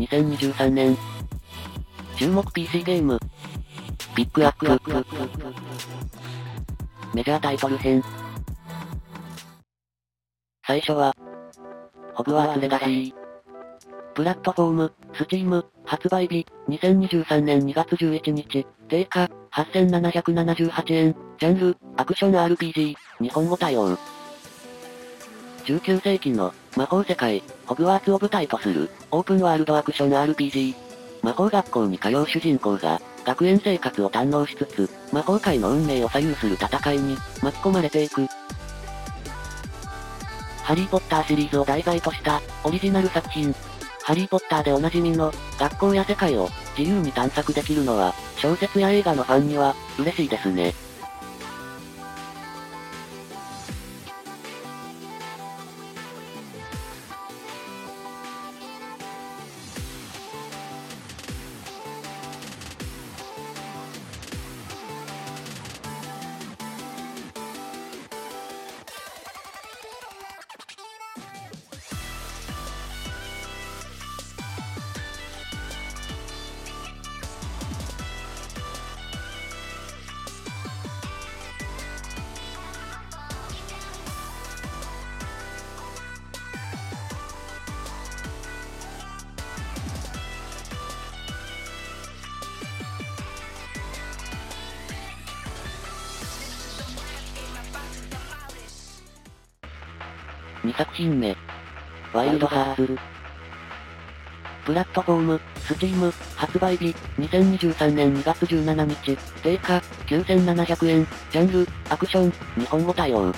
2023年。注目 PC ゲーム。ピックアップ。メジャータイトル編。最初は、ホグワーツレガシー。プラットフォーム、スチーム、発売日、2023年2月11日、定価、8778円、ジャンル、アクション RPG、日本語対応。19世紀の魔法世界、ホグワーツを舞台とするオープンワールドアクション RPG。魔法学校に通う主人公が学園生活を堪能しつつ、魔法界の運命を左右する戦いに巻き込まれていく。ハリーポッターシリーズを題材としたオリジナル作品。ハリーポッターでおなじみの学校や世界を自由に探索できるのは小説や映画のファンには嬉しいですね。2作品目。ワイルドハーツ。プラットフォーム、スチーム、発売日、2023年2月17日、定価、9700円、ジャンル、アクション、日本語対応。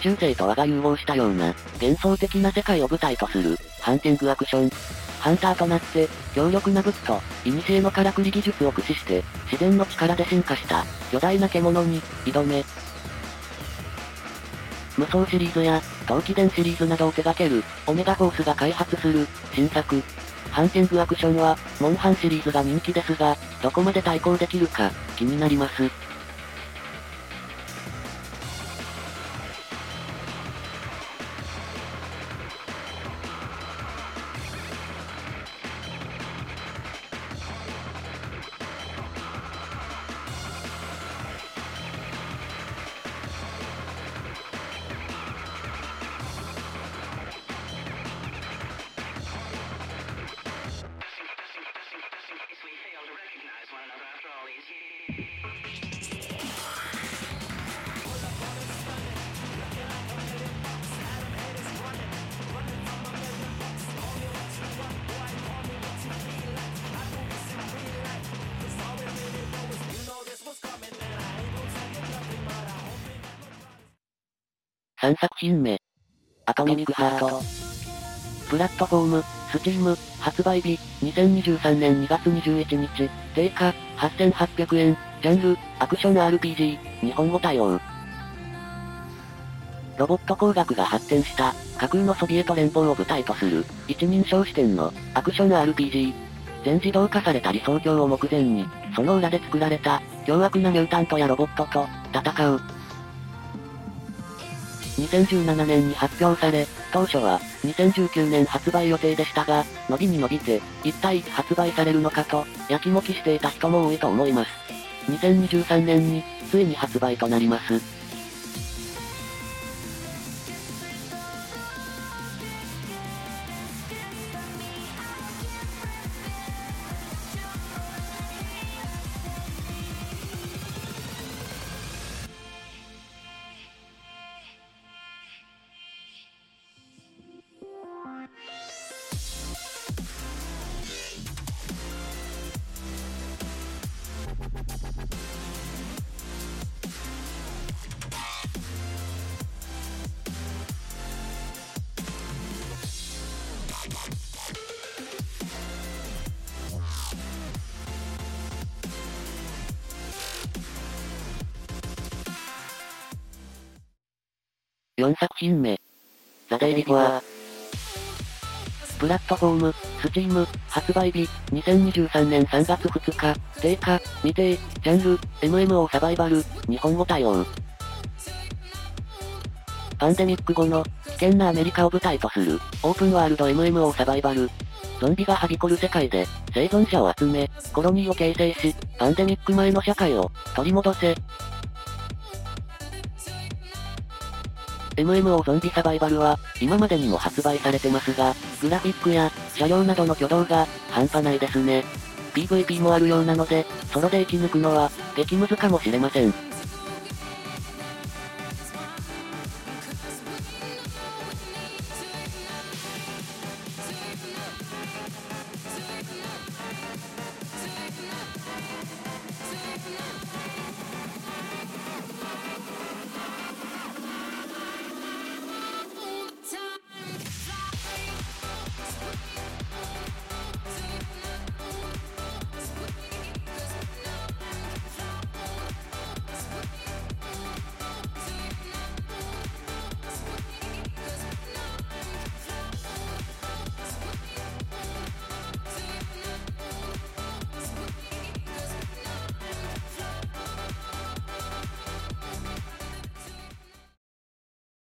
中世と和が融合したような、幻想的な世界を舞台とする、ハンティングアクション。ハンターとなって、強力な武器と、古のからくり技術を駆使して、自然の力で進化した、巨大な獣に、挑め、無双シリーズや、陶器伝シリーズなどを手掛ける、オメガフォースが開発する、新作。ハンティングアクションは、モンハンシリーズが人気ですが、どこまで対抗できるか、気になります。3作品目。 Atomic Heart。プラットフォーム、 Steam、発売日、2023年2月21日、定価、8800円、ジャンル、アクション RPG、日本語対応。ロボット工学が発展した、架空のソビエト連邦を舞台とする、一人称視点の、アクション RPG。全自動化された理想郷を目前に、その裏で作られた、凶悪なミュータントやロボットと、戦う、2017年に発表され、当初は2019年発売予定でしたが、伸びに伸びて、一体いつ発売されるのかと、やきもきしていた人も多いと思います。2023年に、ついに発売となります。4作品目。ザ・デイリボア。プラットフォーム、 Steam、発売日、2023年3月2日、定価、未定、ジャンル、MMO サバイバル、日本語対応。パンデミック後の危険なアメリカを舞台とする、オープンワールド MMO サバイバル。ゾンビがはびこる世界で、生存者を集め、コロニーを形成し、パンデミック前の社会を、取り戻せ。MMO ゾンビサバイバルは、今までにも発売されてますが、グラフィックや、車両などの挙動が、半端ないですね。PVP もあるようなので、ソロで生き抜くのは、激ムズかもしれません。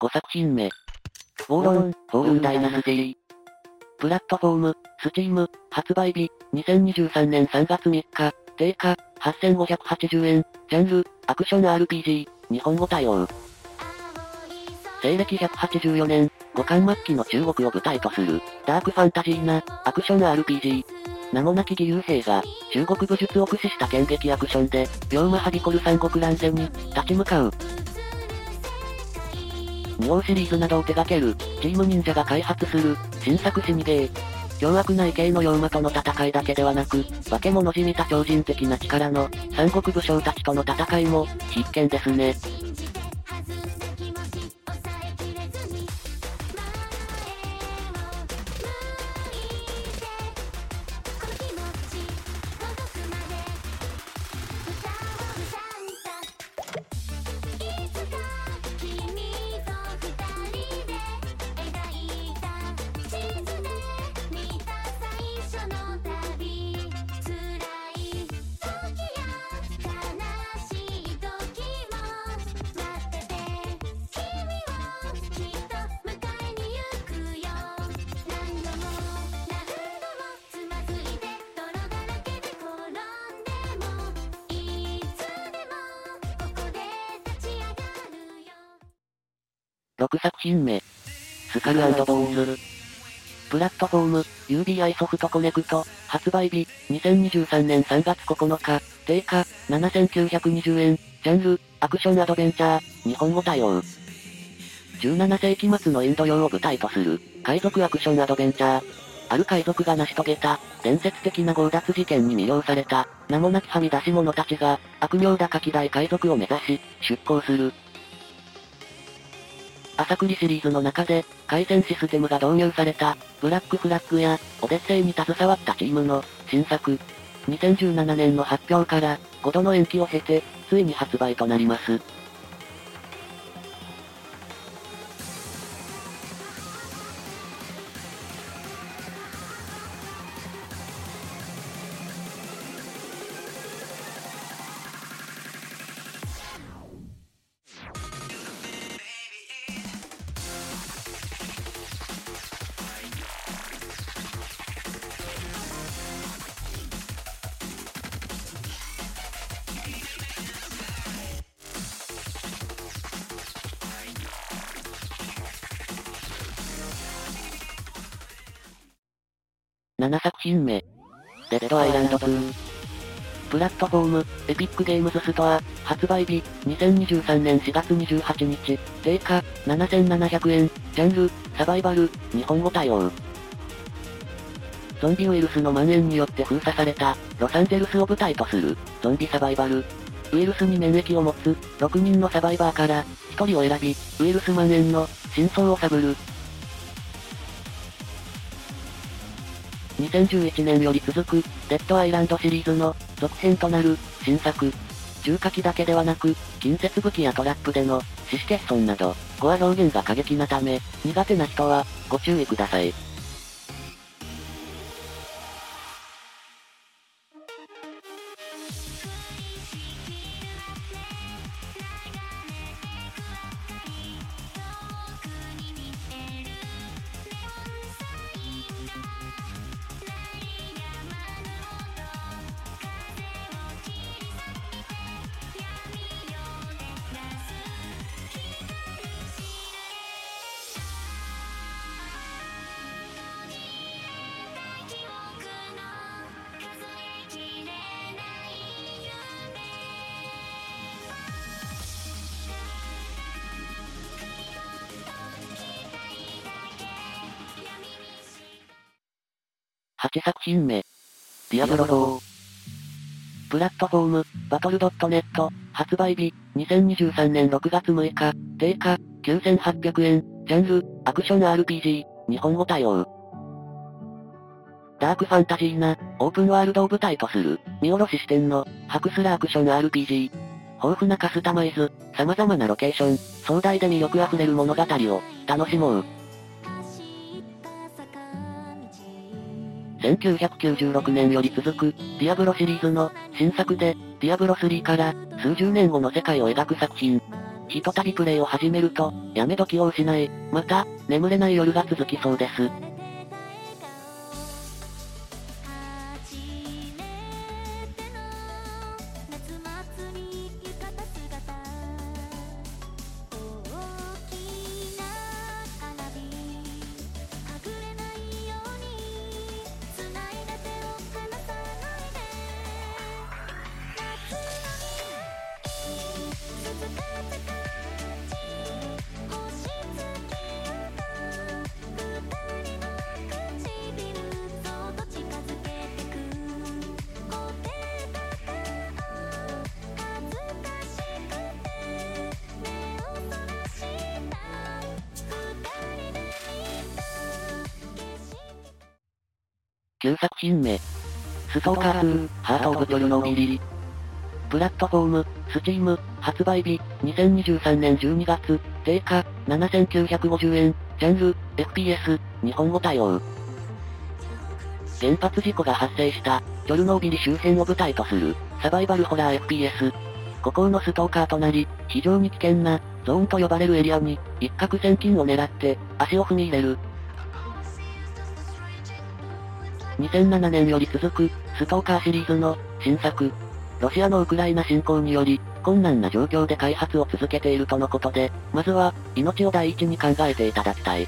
5作品目。 Wo Long、Fallen Dynasty プラットフォーム、 Steam、発売日、2023年3月3日、定価、8580円、ジャンル、アクション RPG、日本語対応。西暦184年、後漢末期の中国を舞台とする、ダークファンタジーな、アクション RPG。名もなき義勇兵が、中国武術を駆使した剣撃アクションで、妖魔はびこる三国乱戦に、立ち向かう。2号シリーズなどを手掛ける、チーム忍者が開発する、新作死にゲー。凶悪な異形の妖魔との戦いだけではなく、化け物じみた超人的な力の、三国武将たちとの戦いも、必見ですね。6作品目。スカルボーンズ。プラットフォーム、UBI ソフトコネクト、発売日、2023年3月9日、定価、7920円、ジャンル、アクションアドベンチャー、日本語対応。17世紀末のインド洋を舞台とする、海賊アクションアドベンチャー。ある海賊が成し遂げた、伝説的な強奪事件に魅了された、名もなきはみ出し者たちが、悪名高き大海賊を目指し、出航する。アサクリシリーズの中で、回線システムが導入された、ブラックフラッグや、オデッセイに携わったチームの、新作。2017年の発表から、5度の延期を経て、ついに発売となります。7作品目。デッドアイランド2。プラットフォーム、エピックゲームズストア、発売日、2023年4月28日、定価、7700円、ジャンル、サバイバル、日本語対応。ゾンビウイルスの蔓延によって封鎖された、ロサンゼルスを舞台とする、ゾンビサバイバル。ウイルスに免疫を持つ、6人のサバイバーから、1人を選び、ウイルス蔓延の、真相を探る、2011年より続く、デッドアイランドシリーズの、続編となる、新作。重火器だけではなく、近接武器やトラップでの、死死欠損など、語は表現が過激なため、苦手な人は、ご注意ください。8作品目。ディアブロ4。プラットフォーム、バトル .net、発売日、2023年6月6日、定価、9800円、ジャンル、アクション RPG、日本語対応。ダークファンタジーな、オープンワールドを舞台とする、見下ろし視点の、ハクスラアクション RPG。豊富なカスタマイズ、様々なロケーション、壮大で魅力あふれる物語を、楽しもう。1996年より続く、 Diablo シリーズの、新作で、 Diablo 3から、数十年後の世界を描く作品。ひとたびプレイを始めると、やめ時を失い、また、眠れない夜が続きそうです。9作品目。ストーカー2、ハートオブチョルノービリ。プラットフォーム、スチーム、発売日、2023年12月、定価、7950円、ジャンル、FPS、日本語対応。原発事故が発生した、チョルノービリ周辺を舞台とする、サバイバルホラー FPS。孤高のストーカーとなり、非常に危険な、ゾーンと呼ばれるエリアに、一攫千金を狙って、足を踏み入れる、2007年より続く、ストーカーシリーズの、新作。ロシアのウクライナ侵攻により、困難な状況で開発を続けているとのことで、まずは、命を第一に考えていただきたい。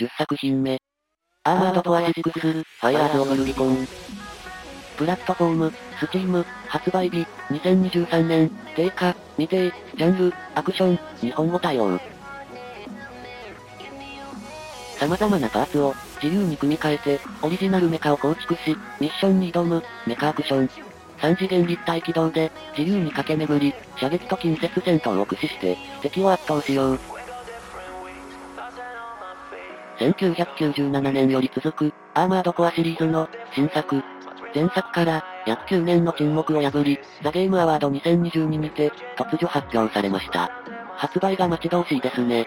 10作品目。アーマードコア6、ファイアーズオブルビコン。プラットフォーム、スチーム、発売日、2023年、定価、未定、ジャンル、アクション、日本語対応。様々なパーツを、自由に組み替えて、オリジナルメカを構築し、ミッションに挑む、メカアクション。3次元立体機動で、自由に駆け巡り、射撃と近接戦闘を駆使して、敵を圧倒しよう。1997年より続く、アーマードコアシリーズの、新作。前作から、約9年の沈黙を破り、ザ・ゲームアワード2022にて、突如発表されました。発売が待ち遠しいですね。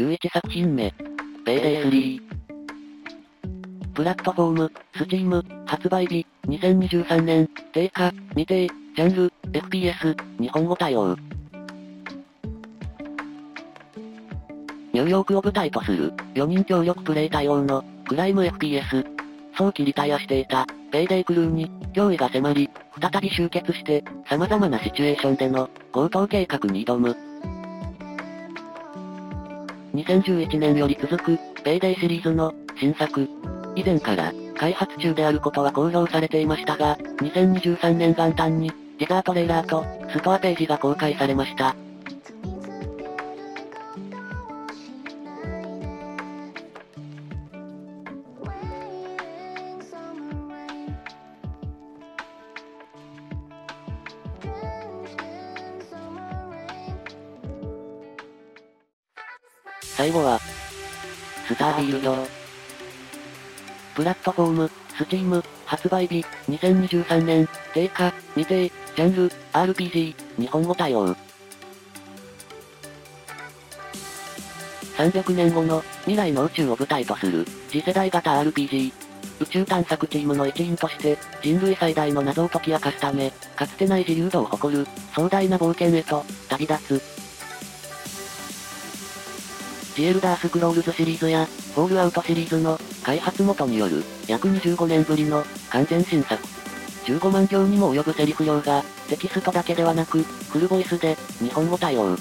11作品目。ペイデイ3。プラットフォーム、スチーム、発売日、2023年、定価、未定、ジャンル、FPS、日本語対応。ニューヨークを舞台とする、4人協力プレイ対応の、クライム FPS。早期リタイアしていた、ペイデイクルーに、脅威が迫り、再び集結して、様々なシチュエーションでの、強盗計画に挑む。2011年より続く、ペイデイシリーズの、新作。以前から、開発中であることは公表されていましたが、2023年元旦に、ティザートレーラーと、ストアページが公開されました。最後は、スターフィールド。プラットフォーム、スチーム、発売日、2023年、定価、未定、ジャンル、RPG、日本語対応。300年後の未来の宇宙を舞台とする次世代型 RPG。宇宙探索チームの一員として人類最大の謎を解き明かすため、かつてない自由度を誇る壮大な冒険へと旅立つ。シエルダースクロールズシリーズや、フォールアウトシリーズの開発元による約25年ぶりの完全新作。15万行にも及ぶセリフ量がテキストだけではなく、フルボイスで日本語対応。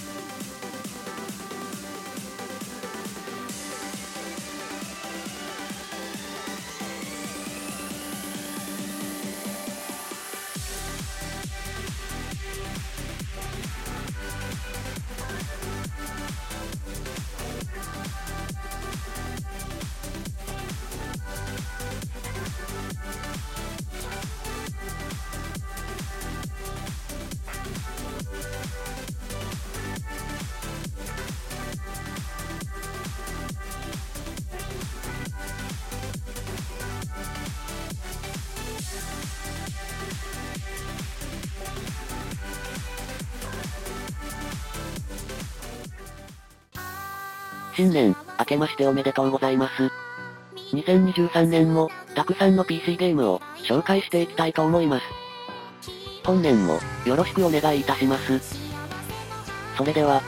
新年、明けましておめでとうございます。2023年も、たくさんの PC ゲームを、紹介していきたいと思います。本年も、よろしくお願いいたします。それでは、